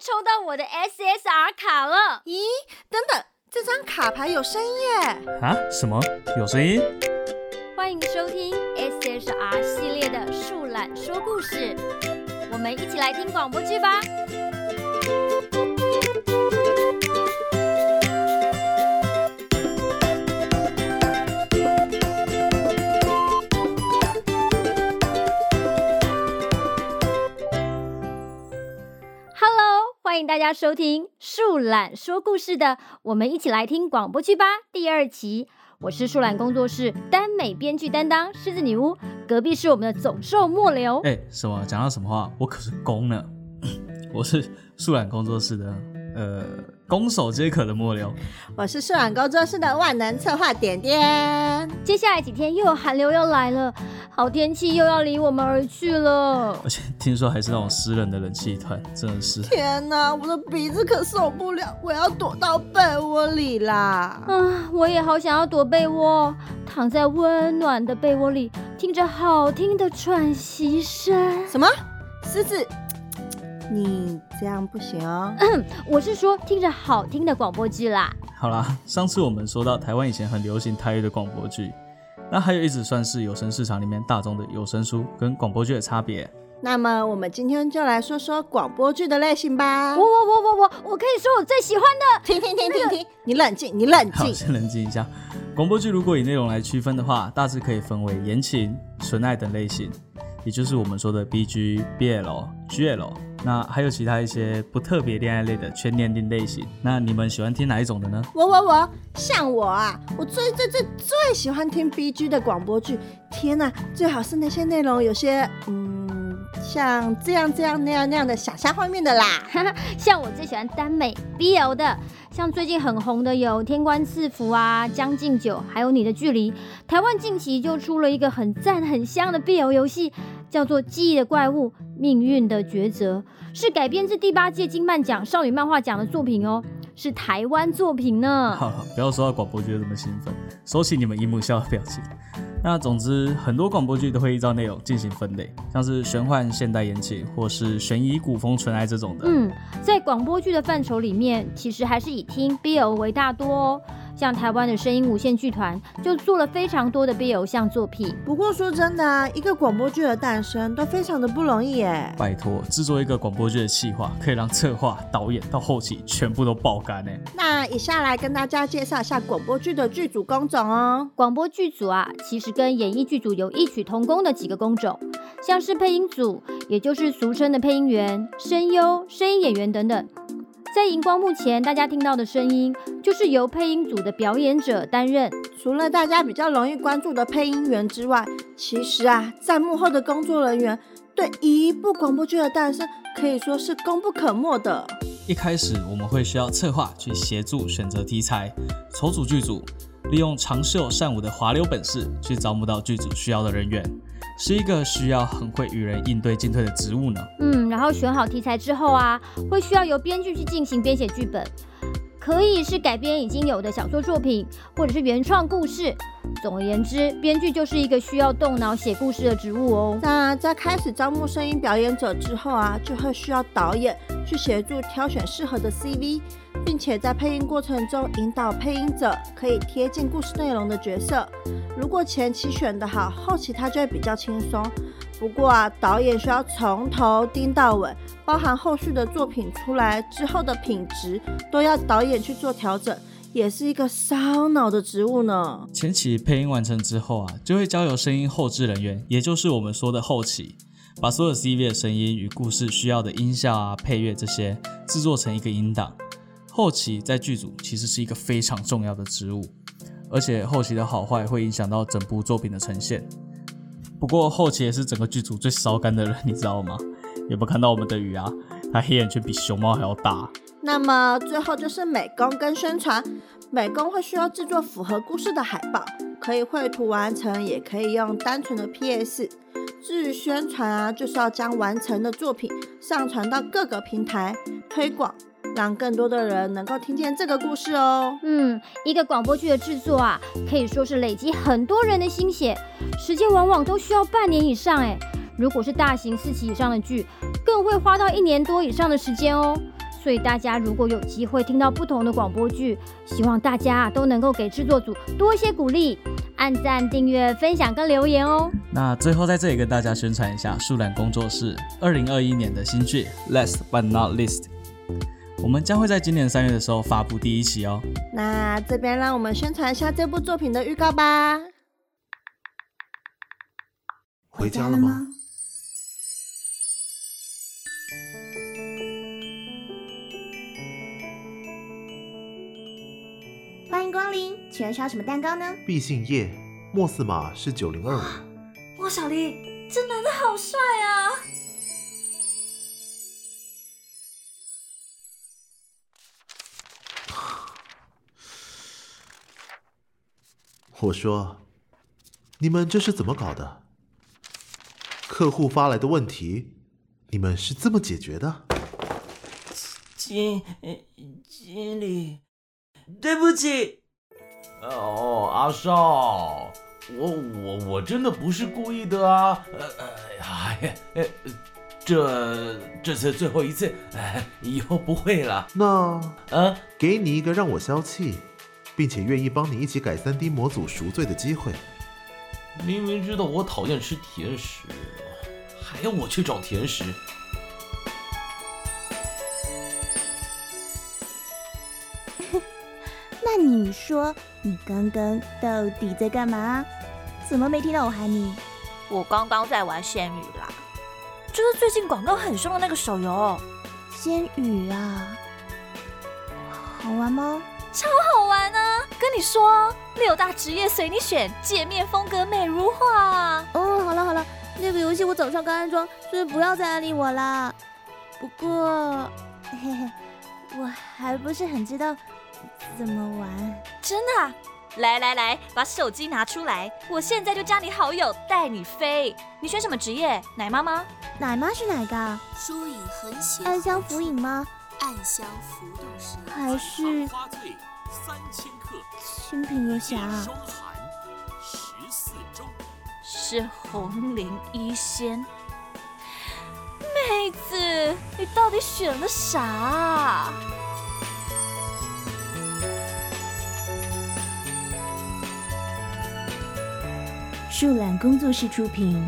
抽到我的 SSR 卡了。咦，等等，这张卡牌有声音耶！啊？什么？有声音？欢迎收听 SSR 系列的树懒说故事，我们一起来听广播剧吧。大家收听树懒说故事的，我们一起来听广播剧吧。第二期，我是树懒工作室耽美编剧担当狮子女巫，隔壁是我们的总兽末流。哎，什么？讲到什么话？我可是公呢，我是树懒工作室的。呃，攻守皆可的末流，我是树懒工作室的万能策划点点。接下来几天又有寒流要来了，好天气又要离我们而去了。而且听说还是那种湿冷的冷气团，真的是。天哪，我的鼻子可受不了，我要躲到被窝里啦！啊，我也好想要躲被窝，躺在温暖的被窝里，听着好听的喘息声。什么？狮子？你这样不行哦。嗯，我是说听着好听的广播剧啦。好啦，上次我们说到台湾以前很流行台语的广播剧，那还有一直算是有声市场里面大众的有声书跟广播剧的差别。那么我们今天就来说说广播剧的类型吧。我我我我我我可以说我最喜欢的。停停停停停，你冷静，你冷静。好，先冷静一下。广播剧如果以内容来区分的话，大致可以分为言情、纯爱等类型，也就是我们说的 BG、BL、GL。那还有其他一些不特别恋爱类的全年龄类型，那你们喜欢听哪一种的呢？我我我，像我啊，我最最最最喜欢听 BG 的广播剧。天哪，最好是那些内容有些嗯，像这样这样那样那样的想象画面的啦。像我最喜欢耽美 BL 的，像最近很红的有《天官赐福》啊，《将进酒》，还有《你的距离》。台湾近期就出了一个很赞很香的 BL 游戏。叫做《记忆的怪物：命运的抉择》，是改编自第八届金漫奖少女漫画奖的作品哦，是台湾作品呢。好，不要说到广播剧这么兴奋，收起你们姨母笑的表情。那总之，很多广播剧都会依照内容进行分类，像是玄幻、现代言情，或是悬疑、古风、纯爱这种的。嗯，在广播剧的范畴里面，其实还是以听 BL 为大多哦。像台湾的声音无限剧团就做了非常多的 BL 偶像作品。不过说真的啊，一个广播剧的诞生都非常的不容易耶。拜托，制作一个广播剧的企划，可以让策划、导演到后期全部都爆肝呢。那以下来跟大家介绍一下广播剧的剧组工种哦。广播剧组啊，其实跟演艺剧组有异曲同工的几个工种，像是配音组，也就是俗称的配音员、声优、声音演员等等。在荧光幕前，大家听到的声音就是由配音组的表演者担任。除了大家比较容易关注的配音员之外，其实啊，在幕后的工作人员对一部广播剧的诞生可以说是功不可没的。一开始我们会需要策划去协助选择题材，筹组剧组，利用长袖善舞的滑溜本事去招募到剧组需要的人员。是一个需要很会与人应对进退的职务呢。嗯，然后选好题材之后啊，会需要由编剧去进行编写剧本，可以是改编已经有的小说作品，或者是原创故事。总而言之，编剧就是一个需要动脑写故事的职务哦。那在开始招募声音表演者之后啊，就会需要导演去协助挑选适合的 CV，并且在配音过程中引导配音者可以贴近故事内容的角色。如果前期选得好，后期他就会比较轻松。不过啊，导演需要从头盯到尾，包含后续的作品出来之后的品质，都要导演去做调整，也是一个烧脑的职务呢。前期配音完成之后啊，就会交由声音后制人员，也就是我们说的后期，把所有 CV 的声音与故事需要的音效啊、配乐这些制作成一个音档。后期在剧组其实是一个非常重要的职务。而且后期的好坏会影响到整部作品的呈现。不过后期也是整个剧组最烧肝的人，你知道吗？有没有看到我们的雨啊？他黑眼圈比熊猫还要大。那么最后就是美工跟宣传。美工会需要制作符合故事的海报，可以绘图完成，也可以用单纯的 PS。至于宣传啊，就是要将完成的作品上传到各个平台推广。让更多的人能够听见这个故事哦。嗯，一个广播剧的制作啊，可以说是累积很多人的心血，时间往往都需要半年以上诶。如果是大型四期以上的剧，更会花到一年多以上的时间哦。所以大家如果有机会听到不同的广播剧，希望大家都能够给制作组多一些鼓励，按赞、订阅、分享跟留言哦。那最后在这里跟大家宣传一下树懒工作室二零二一年的新剧《Last but not least》，我们将会在今年三月的时候发布第一期哦。那这边让我们宣传一下这部作品的预告吧。回家了吗？迎光临，请问需要什么蛋糕呢？毕姓叶，莫斯码是九零二五。哇，小丽，这男的好帅啊！我说，你们这是怎么搞的？客户发来的问题，你们是这么解决的？经经理。对不起，哦，阿少，我我我真的不是故意的啊，呃，哎呀，这这次最后一次，哎，以后不会了。那，啊，给你一个让我消气，并且愿意帮你一起改三 D 模组赎罪的机会。明明知道我讨厌吃甜食，还要我去找甜食。你说，你刚刚到底在干嘛？怎么没听到我喊你？我刚刚在玩仙语啦，就是最近广告很凶的那个手游。仙语啊，好玩吗？超好玩啊！跟你说，六大职业随你选，界面风格美如画。哦，好了好了，那个游戏我早上刚安装，所以不要再安利我啦。不过，嘿嘿，我还不是很知道。怎么玩？真的啊？来来来，把手机拿出来，我现在就加你好友，带你飞。你选什么职业？奶妈吗？奶妈是哪个？输赢很险。暗香浮影吗？暗香浮动时。还是？三千克清平游侠。十四周是红绫一仙。妹子，你到底选了啥？树懒工作室出品，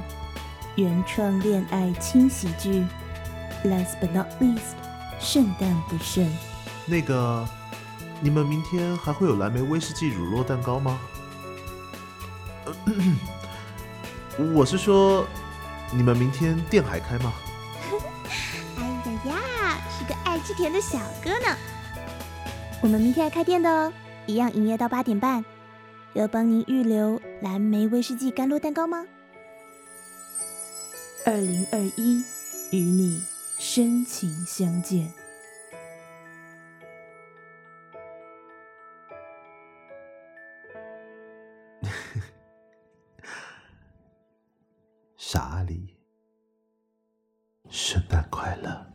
原创恋爱轻喜剧，Last but not least，圣诞不剩。那个，你们明天还会有蓝莓威士忌乳酪蛋糕吗？我是说，你们明天店还开吗？哎呀呀，是个爱吃甜的小哥呢。我们明天还开店的哦，一样营业到八点半。要帮您预留蓝莓威士忌甘露蛋糕吗？二零二一，与你深情相见。傻里，圣诞快乐！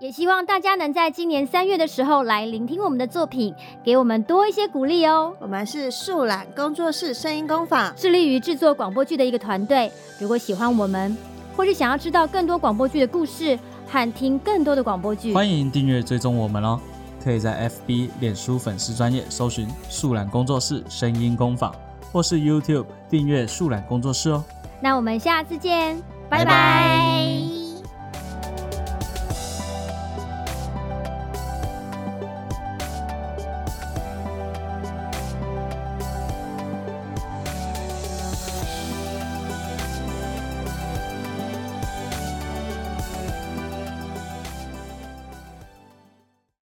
也希望大家能在今年三月的时候来聆听我们的作品，给我们多一些鼓励哦。我们是树懒工作室声音工坊，致力于制作广播剧的一个团队。如果喜欢我们，或是想要知道更多广播剧的故事和听更多的广播剧，欢迎订阅追踪我们哦。可以在 FB、脸书粉丝专业搜寻“树懒工作室声音工坊”，或是 YouTube 订阅“树懒工作室”哦。那我们下次见，拜拜。拜拜。